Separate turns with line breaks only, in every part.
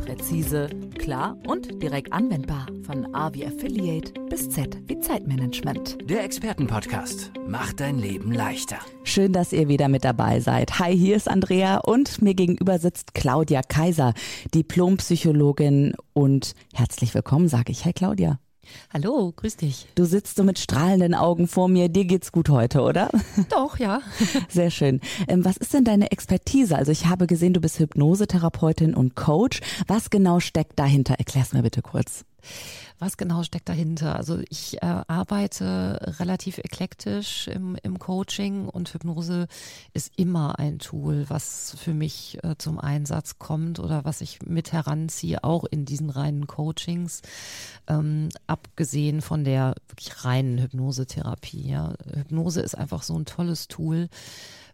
Präzise, klar und direkt anwendbar. Von A wie Affiliate bis Z wie Zeitmanagement.
Der Expertenpodcast macht dein Leben leichter.
Schön, dass ihr wieder mit dabei seid. Hi, hier ist Andrea und mir gegenüber sitzt Claudia Kaiser, Diplompsychologin und herzlich willkommen, sage ich. Hi Claudia.
Hallo, grüß dich.
Du sitzt so mit strahlenden Augen vor mir. Dir geht's gut heute, oder?
Doch, ja.
Sehr schön. Ähm, was ist denn deine Expertise? Also ich habe gesehen, du bist Hypnosetherapeutin und Coach. Was genau steckt dahinter? Erklär's mir bitte kurz.
Was genau steckt dahinter? Also ich äh, arbeite relativ eklektisch im, im Coaching und Hypnose ist immer ein Tool, was für mich äh, zum Einsatz kommt oder was ich mit heranziehe, auch in diesen reinen Coachings, ähm, abgesehen von der wirklich reinen Hypnosetherapie. Ja. Hypnose ist einfach so ein tolles Tool,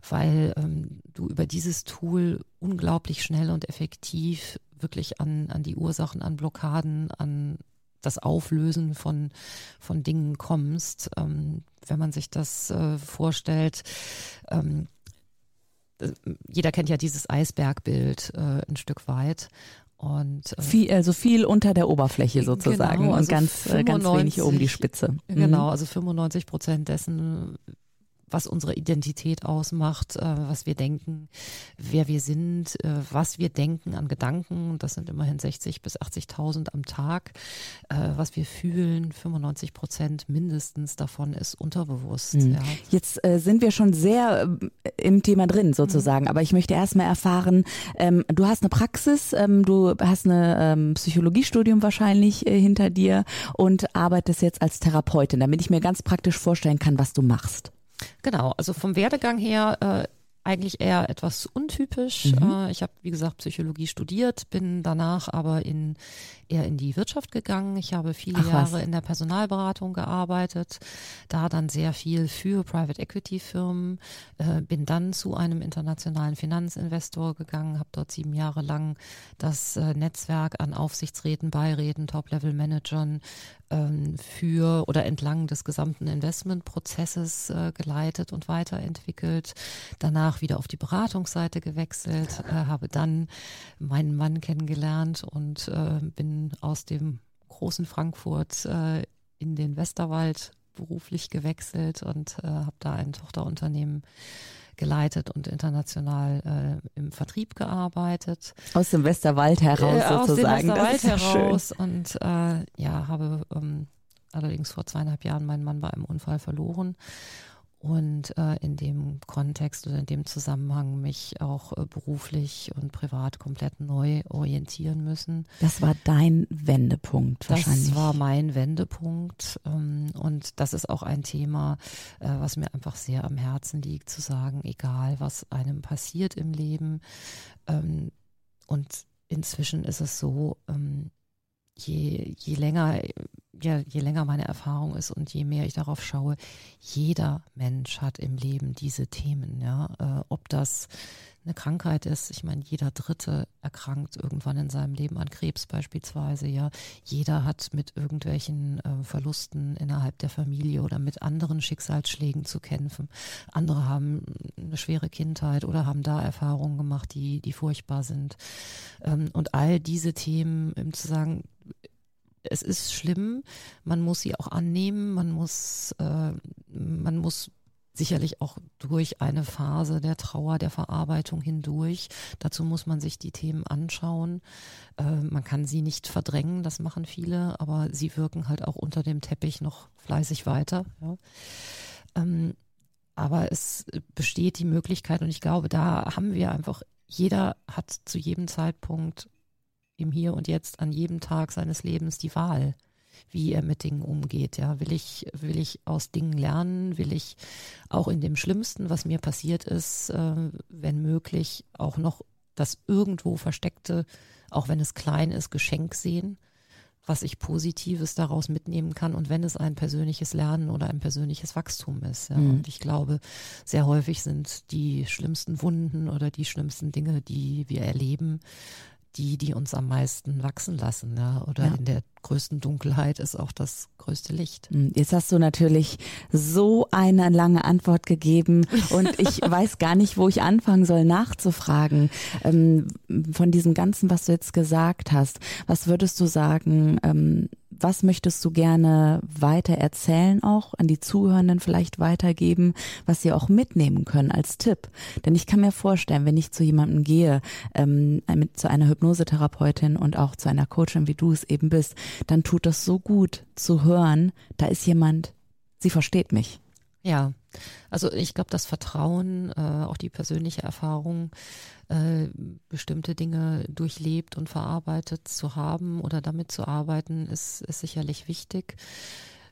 weil ähm, du über dieses Tool unglaublich schnell und effektiv wirklich an, an die Ursachen, an Blockaden, an das Auflösen von, von Dingen kommst. Ähm, wenn man sich das äh, vorstellt, ähm, äh, jeder kennt ja dieses Eisbergbild äh, ein Stück weit. Und,
äh, viel, also viel unter der Oberfläche sozusagen genau, also und ganz, 95, äh, ganz wenig oben die Spitze.
Genau, mhm. also 95 Prozent dessen was unsere Identität ausmacht, äh, was wir denken, wer wir sind, äh, was wir denken an Gedanken. Das sind immerhin 60 bis 80.000 am Tag. Äh, was wir fühlen, 95 Prozent mindestens davon ist unterbewusst. Mhm. Ja.
Jetzt äh, sind wir schon sehr äh, im Thema drin sozusagen, mhm. aber ich möchte erstmal erfahren, ähm, du hast eine Praxis, ähm, du hast ein ähm, Psychologiestudium wahrscheinlich äh, hinter dir und arbeitest jetzt als Therapeutin, damit ich mir ganz praktisch vorstellen kann, was du machst.
Genau, also vom Werdegang her äh, eigentlich eher etwas untypisch. Mhm. Äh, ich habe, wie gesagt, Psychologie studiert, bin danach aber in eher in die Wirtschaft gegangen. Ich habe viele Ach, Jahre in der Personalberatung gearbeitet, da dann sehr viel für Private Equity Firmen, äh, bin dann zu einem internationalen Finanzinvestor gegangen, habe dort sieben Jahre lang das äh, Netzwerk an Aufsichtsräten, Beiräten, Top-Level-Managern ähm, für oder entlang des gesamten Investmentprozesses äh, geleitet und weiterentwickelt. Danach wieder auf die Beratungsseite gewechselt, äh, habe dann meinen Mann kennengelernt und äh, bin aus dem großen Frankfurt äh, in den Westerwald beruflich gewechselt und äh, habe da ein Tochterunternehmen geleitet und international äh, im Vertrieb gearbeitet.
Aus dem Westerwald heraus äh, sozusagen.
Aus dem Westerwald heraus schön. und äh, ja, habe ähm, allerdings vor zweieinhalb Jahren meinen Mann bei einem Unfall verloren und äh, in dem Kontext oder in dem Zusammenhang mich auch äh, beruflich und privat komplett neu orientieren müssen.
Das war dein Wendepunkt wahrscheinlich.
Das war mein Wendepunkt ähm, und das ist auch ein Thema, äh, was mir einfach sehr am Herzen liegt, zu sagen, egal was einem passiert im Leben ähm, und inzwischen ist es so, ähm, je, je länger, ja, je länger meine Erfahrung ist und je mehr ich darauf schaue, jeder Mensch hat im Leben diese Themen, ja. Äh, ob das eine Krankheit ist, ich meine, jeder Dritte erkrankt irgendwann in seinem Leben an Krebs beispielsweise, ja. Jeder hat mit irgendwelchen äh, Verlusten innerhalb der Familie oder mit anderen Schicksalsschlägen zu kämpfen. Andere haben eine schwere Kindheit oder haben da Erfahrungen gemacht, die, die furchtbar sind. Ähm, und all diese Themen, um zu sagen, es ist schlimm, man muss sie auch annehmen, man muss, äh, man muss sicherlich auch durch eine Phase der Trauer, der Verarbeitung hindurch. Dazu muss man sich die Themen anschauen. Äh, man kann sie nicht verdrängen, das machen viele, aber sie wirken halt auch unter dem Teppich noch fleißig weiter. Ja. Ähm, aber es besteht die Möglichkeit und ich glaube, da haben wir einfach, jeder hat zu jedem Zeitpunkt im Hier und Jetzt an jedem Tag seines Lebens die Wahl, wie er mit Dingen umgeht. Ja, will ich, will ich aus Dingen lernen? Will ich auch in dem Schlimmsten, was mir passiert ist, äh, wenn möglich, auch noch das irgendwo versteckte, auch wenn es klein ist, Geschenk sehen? was ich Positives daraus mitnehmen kann und wenn es ein persönliches Lernen oder ein persönliches Wachstum ist. Ja. Mhm. Und ich glaube, sehr häufig sind die schlimmsten Wunden oder die schlimmsten Dinge, die wir erleben, die, die uns am meisten wachsen lassen. Ja? Oder
Ja.
in der größten Dunkelheit ist auch das größte Licht.
Hm, Jetzt hast du natürlich so eine lange Antwort gegeben und ich weiß gar nicht, wo ich anfangen soll nachzufragen. Ähm, von diesem Ganzen, was du jetzt gesagt hast, was würdest du sagen, ähm, was möchtest du gerne weiter erzählen auch, an die Zuhörenden vielleicht weitergeben, was sie auch mitnehmen können als Tipp? Denn ich kann mir vorstellen, wenn ich zu jemandem gehe, ähm, mit, zu einer Hypnosetherapeutin und auch zu einer Coachin, wie du es eben bist, dann tut das so gut zu hören, da ist jemand, sie versteht mich.
Ja, also ich glaube, das Vertrauen, äh, auch die persönliche Erfahrung, äh, bestimmte Dinge durchlebt und verarbeitet zu haben oder damit zu arbeiten, ist, ist sicherlich wichtig.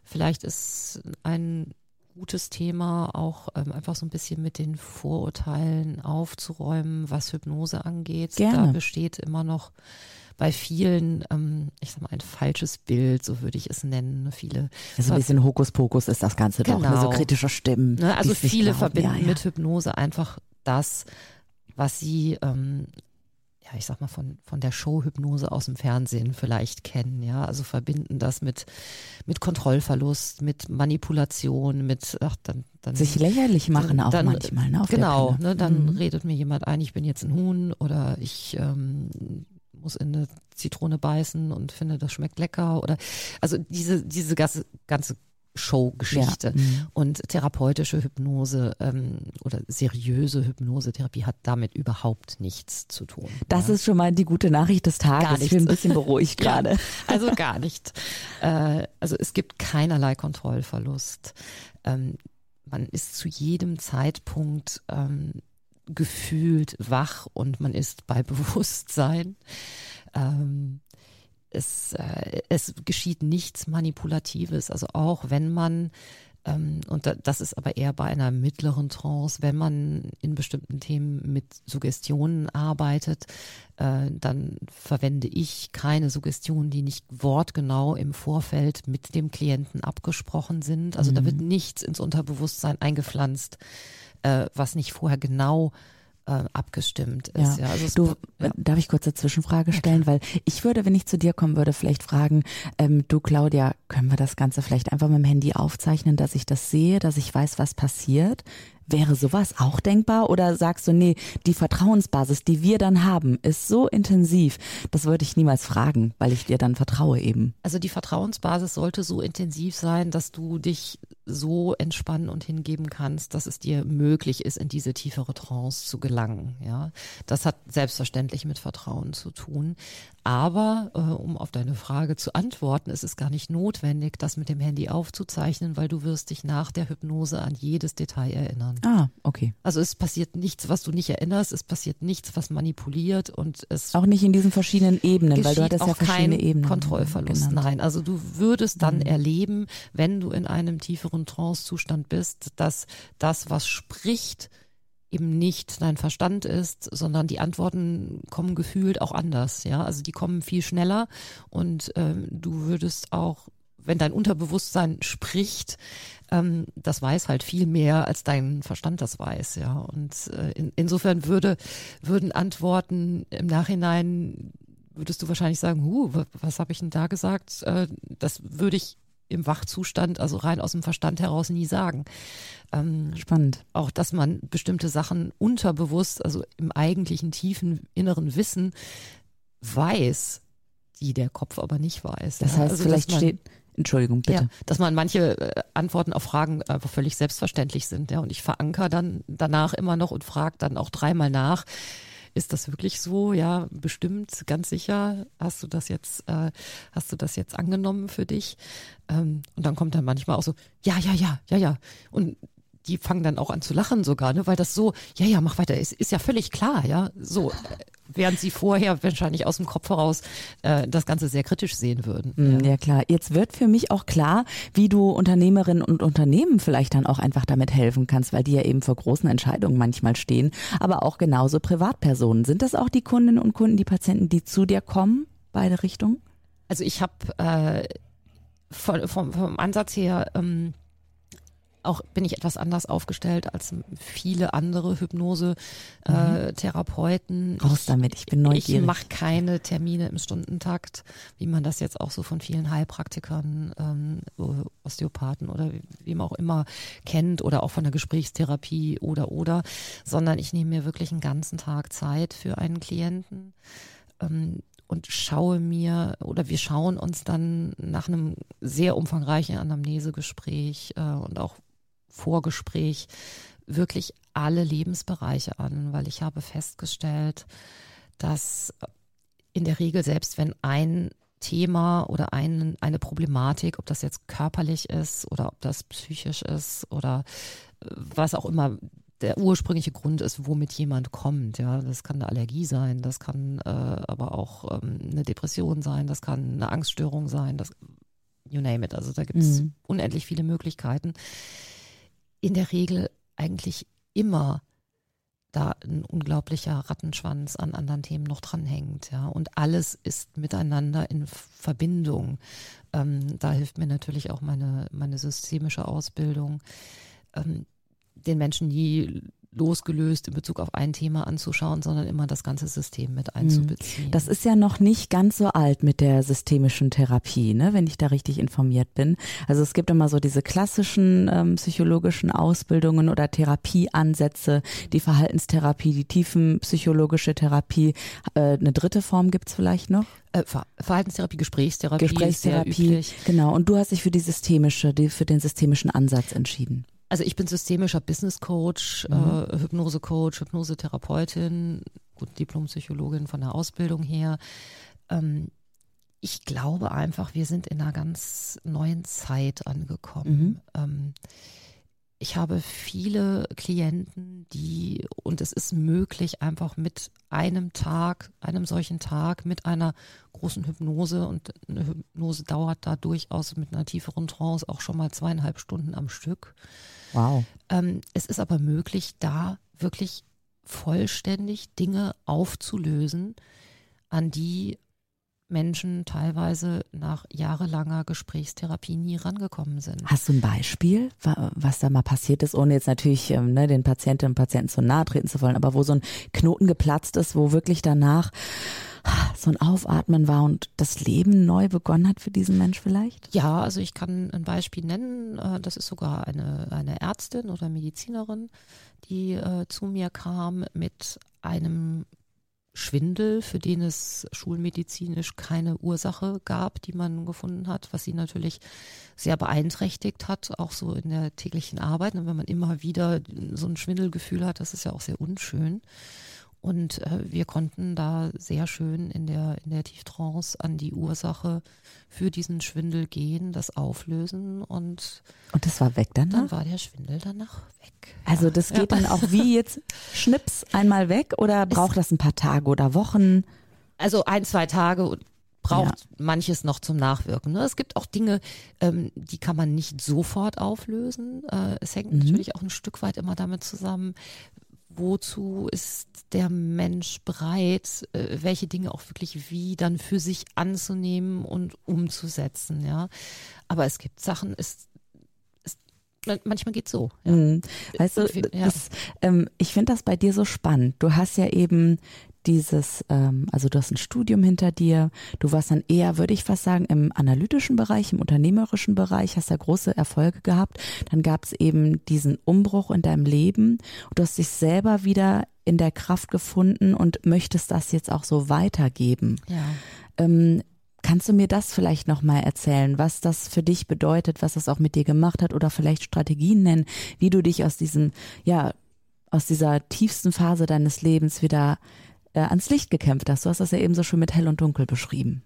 Vielleicht ist ein gutes Thema auch ähm, einfach so ein bisschen mit den Vorurteilen aufzuräumen, was Hypnose angeht.
Gerne.
Da besteht immer noch bei vielen, ähm, ich sag mal, ein falsches Bild, so würde ich es nennen. Viele
So ein bisschen Hokuspokus ist das Ganze doch, ne?
Genau.
so kritische Stimmen.
Ne, also viele
glauben.
verbinden
ja, ja.
mit Hypnose einfach das, was sie, ähm, ja, ich sag mal, von, von der Show-Hypnose aus dem Fernsehen vielleicht kennen, ja. Also verbinden das mit, mit Kontrollverlust, mit Manipulation, mit, ach, dann, dann.
sich lächerlich machen auch
dann-
manchmal, ne?
Genau, ne, dann
Mhm.
redet mir jemand ein, ich bin jetzt ein Huhn oder ich ähm, muss in eine Zitrone beißen und finde, das schmeckt lecker oder also diese, diese ganze, ganze Show-Geschichte.
Ja. Mhm.
Und therapeutische Hypnose ähm, oder seriöse Hypnosetherapie hat damit überhaupt nichts zu tun.
Das
ja.
ist schon mal die gute Nachricht des Tages. Ich bin ein bisschen beruhigt
Ja.
gerade.
Also gar nicht. Äh, also es gibt keinerlei Kontrollverlust. Ähm, man ist zu jedem Zeitpunkt ähm, gefühlt wach und man ist bei Bewusstsein. Ähm, es, äh, es geschieht nichts Manipulatives. Also auch wenn man ähm, und da, das ist aber eher bei einer mittleren Trance, wenn man in bestimmten Themen mit Suggestionen arbeitet, äh, dann verwende ich keine Suggestionen, die nicht wortgenau im Vorfeld mit dem Klienten abgesprochen sind. Also da wird nichts ins Unterbewusstsein eingepflanzt, äh, was nicht vorher genau äh, abgestimmt ist. Ja. also es,
Du,
ja.
darf ich kurz eine Zwischenfrage stellen? Weil ich würde, wenn ich zu dir kommen würde, vielleicht fragen, ähm, du Claudia, können wir das Ganze vielleicht einfach mit dem Handy aufzeichnen, dass ich das sehe, dass ich weiß, was passiert? Wäre sowas auch denkbar? Oder sagst du, nee, die Vertrauensbasis, die wir dann haben, ist so intensiv, das würde ich niemals fragen, weil ich dir dann vertraue eben.
Also die Vertrauensbasis sollte so intensiv sein, dass du dich so entspannen und hingeben kannst, dass es dir möglich ist, in diese tiefere Trance zu gelangen. Ja, das hat selbstverständlich mit Vertrauen zu tun. Aber äh, um auf deine Frage zu antworten, ist es gar nicht notwendig, das mit dem Handy aufzuzeichnen, weil du wirst dich nach der Hypnose an jedes Detail erinnern.
Ah, okay.
Also es passiert nichts, was du nicht erinnerst, es passiert nichts, was manipuliert und es
Auch nicht in diesen verschiedenen Ebenen, weil du hattest ja
auch
verschiedene
kein
Ebenen.
Kontrollverlust.
genannt.
Nein, also du würdest dann
Mhm.
erleben, wenn du in einem tieferen Trancezustand bist, dass das, was spricht, eben nicht dein Verstand ist, sondern die Antworten kommen gefühlt auch anders. Ja, also die kommen viel schneller und ähm, du würdest auch wenn dein Unterbewusstsein spricht, ähm, das weiß halt viel mehr, als dein Verstand das weiß, ja. Und äh, in, insofern würde, würden Antworten im Nachhinein, würdest du wahrscheinlich sagen, huh, wa- was habe ich denn da gesagt? Äh, das würde ich im Wachzustand, also rein aus dem Verstand heraus nie sagen. Ähm,
Spannend.
auch, dass man bestimmte Sachen unterbewusst, also im eigentlichen tiefen inneren Wissen weiß, die der Kopf aber nicht weiß.
Das heißt,
Also,
vielleicht
man,
steht, Entschuldigung, bitte.
Ja, dass man manche äh, Antworten auf Fragen einfach völlig selbstverständlich sind. Ja, und ich verankere dann danach immer noch und frage dann auch dreimal nach. Ist das wirklich so? Ja, bestimmt, ganz sicher. Hast du das jetzt, äh, hast du das jetzt angenommen für dich? Ähm, und dann kommt dann manchmal auch so, ja, ja, ja, ja, ja. Und die fangen dann auch an zu lachen sogar, ne, weil das so, ja, ja, mach weiter, ist, ist ja völlig klar, ja, so, äh, während sie vorher wahrscheinlich aus dem Kopf heraus äh, das Ganze sehr kritisch sehen würden.
Mm, Ja klar, jetzt wird für mich auch klar, wie du Unternehmerinnen und Unternehmen vielleicht dann auch einfach damit helfen kannst, weil die ja eben vor großen Entscheidungen manchmal stehen, aber auch genauso Privatpersonen. Sind das auch die Kundinnen und Kunden, die Patienten, die zu dir kommen, beide Richtungen?
Also ich habe äh, vom, vom, vom Ansatz her ähm, auch bin ich etwas anders aufgestellt als viele andere Hypnose-Therapeuten.
Mhm. Raus damit, ich bin neugierig.
Ich mache keine Termine im Stundentakt, wie man das jetzt auch so von vielen Heilpraktikern, ähm, Osteopathen oder wem auch immer kennt oder auch von der Gesprächstherapie oder oder, sondern ich nehme mir wirklich einen ganzen Tag Zeit für einen Klienten. Ähm, und schaue mir oder wir schauen uns dann nach einem sehr umfangreichen Anamnesegespräch äh, und auch Vorgespräch wirklich alle Lebensbereiche an, weil ich habe festgestellt, dass in der Regel, selbst wenn ein Thema oder ein, eine Problematik, ob das jetzt körperlich ist oder ob das psychisch ist oder äh, was auch immer der ursprüngliche Grund ist, womit jemand kommt. Ja, das kann eine Allergie sein, das kann äh, aber auch ähm, eine Depression sein, das kann eine Angststörung sein, das you name it. Also da gibt es mhm. unendlich viele Möglichkeiten. In der Regel eigentlich immer da ein unglaublicher Rattenschwanz an anderen Themen noch dranhängt, ja. Und alles ist miteinander in Verbindung. Ähm, da hilft mir natürlich auch meine, meine systemische Ausbildung. Ähm, den Menschen nie losgelöst in Bezug auf ein Thema anzuschauen, sondern immer das ganze System mit mhm. einzubeziehen.
Das ist ja noch nicht ganz so alt mit der systemischen Therapie, ne, wenn ich da richtig informiert bin. Also es gibt immer so diese klassischen ähm, psychologischen Ausbildungen oder Therapieansätze, die Verhaltenstherapie, die tiefenpsychologische Therapie. Äh, eine dritte Form gibt's vielleicht noch?
Äh, Verhaltenstherapie, Gesprächstherapie.
Gesprächstherapie, genau. Und du hast dich für die systemische, die, für den systemischen Ansatz entschieden.
Also ich bin systemischer Business Coach, mhm. äh, Hypnose Coach, Hypnosetherapeutin, gut, Diplompsychologin von der Ausbildung her. Ähm, ich glaube einfach, wir sind in einer ganz neuen Zeit angekommen. Mhm. Ähm, ich habe viele Klienten, die, und es ist möglich, einfach mit einem Tag, einem solchen Tag, mit einer großen Hypnose, und eine Hypnose dauert da durchaus mit einer tieferen Trance auch schon mal zweieinhalb Stunden am Stück,
Wow.
Ähm, es ist aber möglich, da wirklich vollständig Dinge aufzulösen, an die Menschen teilweise nach jahrelanger Gesprächstherapie nie rangekommen sind.
Hast du ein Beispiel, was da mal passiert ist, ohne jetzt natürlich ähm, ne, den Patientinnen und Patienten zu nahe treten zu wollen, aber wo so ein Knoten geplatzt ist, wo wirklich danach so ein Aufatmen war und das Leben neu begonnen hat für diesen Mensch vielleicht?
Ja, also ich kann ein Beispiel nennen. Äh, das ist sogar eine, eine Ärztin oder Medizinerin, die äh, zu mir kam mit einem Schwindel, für den es schulmedizinisch keine Ursache gab, die man gefunden hat, was sie natürlich sehr beeinträchtigt hat, auch so in der täglichen Arbeit. Und wenn man immer wieder so ein Schwindelgefühl hat, das ist ja auch sehr unschön. Und äh, wir konnten da sehr schön in der, in der Tieftrance an die Ursache für diesen Schwindel gehen, das auflösen und
und das war weg danach?
Dann war der Schwindel danach weg.
Also das geht ja. dann auch wie jetzt Schnips einmal weg oder braucht es, das ein paar Tage oder Wochen?
Also ein, zwei Tage braucht ja. manches noch zum Nachwirken. Ne? Es gibt auch Dinge, ähm, die kann man nicht sofort auflösen. Äh, es hängt mhm. natürlich auch ein Stück weit immer damit zusammen, wozu ist der Mensch bereit, äh, welche Dinge auch wirklich wie dann für sich anzunehmen und umzusetzen, ja. Aber es gibt Sachen, es, es manchmal geht so. Ja.
Mhm. Weißt du, ja. das, ähm, ich finde das bei dir so spannend. Du hast ja eben dieses, ähm, also du hast ein Studium hinter dir, du warst dann eher, würde ich fast sagen, im analytischen Bereich, im unternehmerischen Bereich, hast da große Erfolge gehabt. Dann gab es eben diesen Umbruch in deinem Leben und du hast dich selber wieder in der Kraft gefunden und möchtest das jetzt auch so weitergeben.
Ja.
Ähm, Kannst du mir das vielleicht nochmal erzählen, was das für dich bedeutet, was das auch mit dir gemacht hat oder vielleicht Strategien nennen, wie du dich aus diesem, ja, aus dieser tiefsten Phase deines Lebens wieder äh, ans Licht gekämpft hast. Du hast das ja eben so schön mit hell und dunkel beschrieben.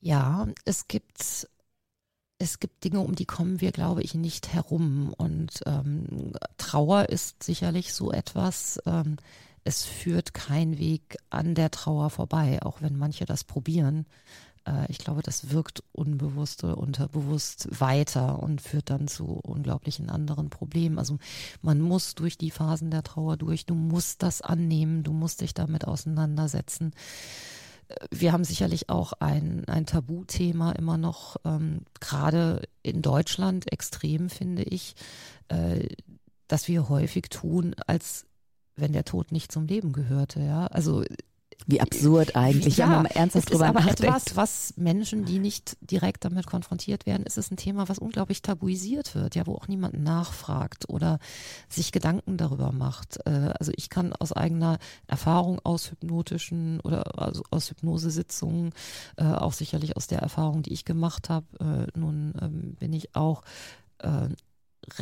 Ja, es gibt es gibt Dinge, um die kommen wir, glaube ich, nicht herum. Und ähm, Trauer ist sicherlich so etwas. Ähm, es führt kein Weg an der Trauer vorbei, auch wenn manche das probieren. Äh, ich glaube, das wirkt unbewusst oder unterbewusst weiter und führt dann zu unglaublichen anderen Problemen. Also man muss durch die Phasen der Trauer durch, du musst das annehmen, du musst dich damit auseinandersetzen. wir haben sicherlich auch ein, ein Tabuthema immer noch, ähm, gerade in Deutschland extrem, finde ich, äh, dass wir häufig tun, als wenn der Tod nicht zum Leben gehörte. Ja, also
wie absurd eigentlich,
ja,
wenn man mal ernsthaft
es
drüber
ist aber
nachdenkt.
etwas, was Menschen, die nicht direkt damit konfrontiert werden, ist es ein Thema, was unglaublich tabuisiert wird, ja, wo auch niemand nachfragt oder sich Gedanken darüber macht. Äh, Also ich kann aus eigener Erfahrung aus hypnotischen oder also aus Hypnosesitzungen, äh, auch sicherlich aus der Erfahrung, die ich gemacht habe, äh, nun ähm, bin ich auch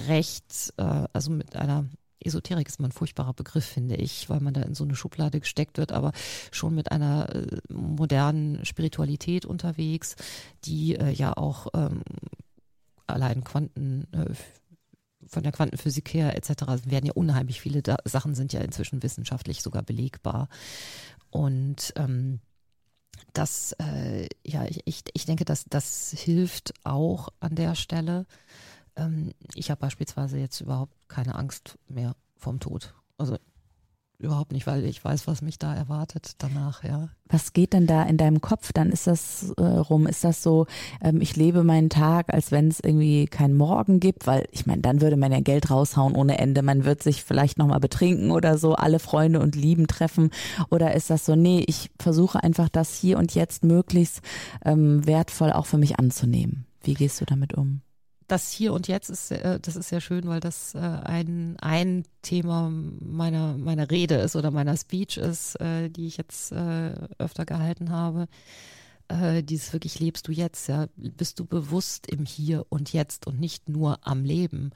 recht, also mit einer Esoterik ist mal ein furchtbarer Begriff, finde ich, weil man da in so eine Schublade gesteckt wird, aber schon mit einer äh, modernen Spiritualität unterwegs, die äh, ja auch ähm, allein Quanten äh, von der Quantenphysik her etc. werden ja unheimlich viele da Sachen sind ja inzwischen wissenschaftlich sogar belegbar und ähm, das, äh, ja, ich, ich, ich denke, dass das hilft auch an der Stelle. Ähm, ich habe beispielsweise jetzt überhaupt keine Angst mehr vom Tod. Also überhaupt nicht, weil ich weiß, was mich da erwartet danach, ja.
Was geht denn da in deinem Kopf? Dann ist das äh, rum, ist das so, ähm, ich lebe meinen Tag, als wenn es irgendwie keinen Morgen gibt, weil ich meine, dann würde man ja Geld raushauen ohne Ende, man wird sich vielleicht nochmal betrinken oder so, alle Freunde und Lieben treffen oder ist das so, nee, ich versuche einfach das hier und jetzt möglichst ähm, wertvoll auch für mich anzunehmen. Wie gehst du damit um?
Das hier und jetzt ist, äh, das ist sehr schön, weil das äh, ein, ein Thema meiner, meiner Rede ist oder meiner Speech ist, äh, die ich jetzt äh, öfter gehalten habe. Äh, dieses wirklich lebst du jetzt, ja, bist du bewusst im Hier und Jetzt und nicht nur am Leben.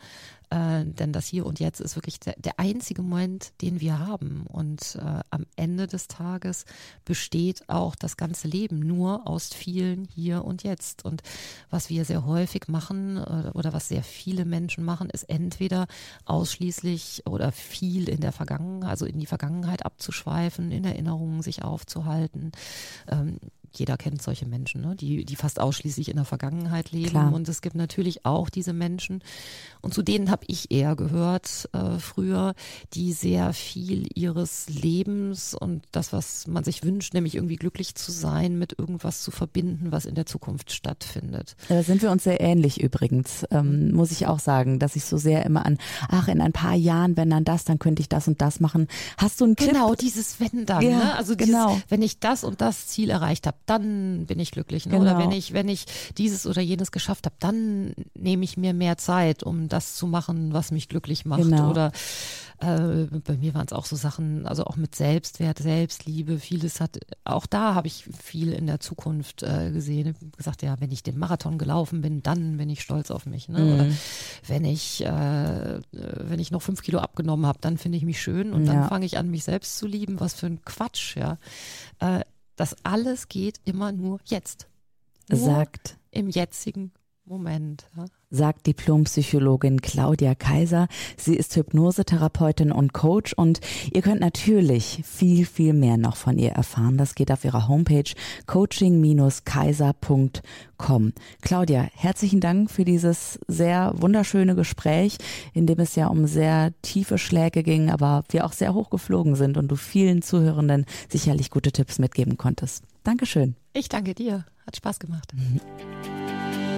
Äh, denn das Hier und Jetzt ist wirklich der, der einzige Moment, den wir haben. Und äh, am Ende des Tages besteht auch das ganze Leben nur aus vielen Hier und Jetzt. Und was wir sehr häufig machen äh, oder was sehr viele Menschen machen, ist entweder ausschließlich oder viel in der Vergangenheit, also in die Vergangenheit abzuschweifen, in Erinnerungen sich aufzuhalten. Ähm, jeder kennt solche Menschen, ne? die, die fast ausschließlich in der Vergangenheit leben.
Klar.
Und es gibt natürlich auch diese Menschen, und zu denen habe ich eher gehört äh, früher, die sehr viel ihres Lebens und das, was man sich wünscht, nämlich irgendwie glücklich zu sein, mit irgendwas zu verbinden, was in der Zukunft stattfindet.
Da sind wir uns sehr ähnlich übrigens, ähm, muss ich auch sagen, dass ich so sehr immer an, ach, in ein paar Jahren, wenn dann das, dann könnte ich das und das machen. Hast du einen Tipp?
Genau, dieses Wenn dann,
Ja,
ne? Also dieses,
genau.
wenn ich das und das Ziel erreicht habe, dann bin ich glücklich. Ne?
Genau.
Oder wenn ich, wenn ich dieses oder jenes geschafft habe, dann nehme ich mir mehr Zeit, um das zu machen, was mich glücklich macht.
Genau.
Oder äh, bei mir waren es auch so Sachen, also auch mit Selbstwert, Selbstliebe, vieles hat, auch da habe ich viel in der Zukunft äh, gesehen. Gesagt, ja, wenn ich den Marathon gelaufen bin, dann bin ich stolz auf mich. Ne?
Mhm.
Oder wenn ich, äh, wenn ich noch fünf Kilo abgenommen habe, dann finde ich mich schön und dann
Ja.
fange ich an, mich selbst zu lieben. Was für ein Quatsch, ja. Das alles geht immer nur jetzt. Nur
Sagt
im jetzigen Moment. Ja.
sagt Diplompsychologin Claudia Kaiser. Sie ist Hypnosetherapeutin und Coach und ihr könnt natürlich viel, viel mehr noch von ihr erfahren. Das geht auf ihrer Homepage coaching-kaiser.com. Claudia, herzlichen Dank für dieses sehr wunderschöne Gespräch, in dem es ja um sehr tiefe Schläge ging, aber wir auch sehr hoch geflogen sind und du vielen Zuhörenden sicherlich gute Tipps mitgeben konntest. Dankeschön.
Ich danke dir. Hat Spaß gemacht.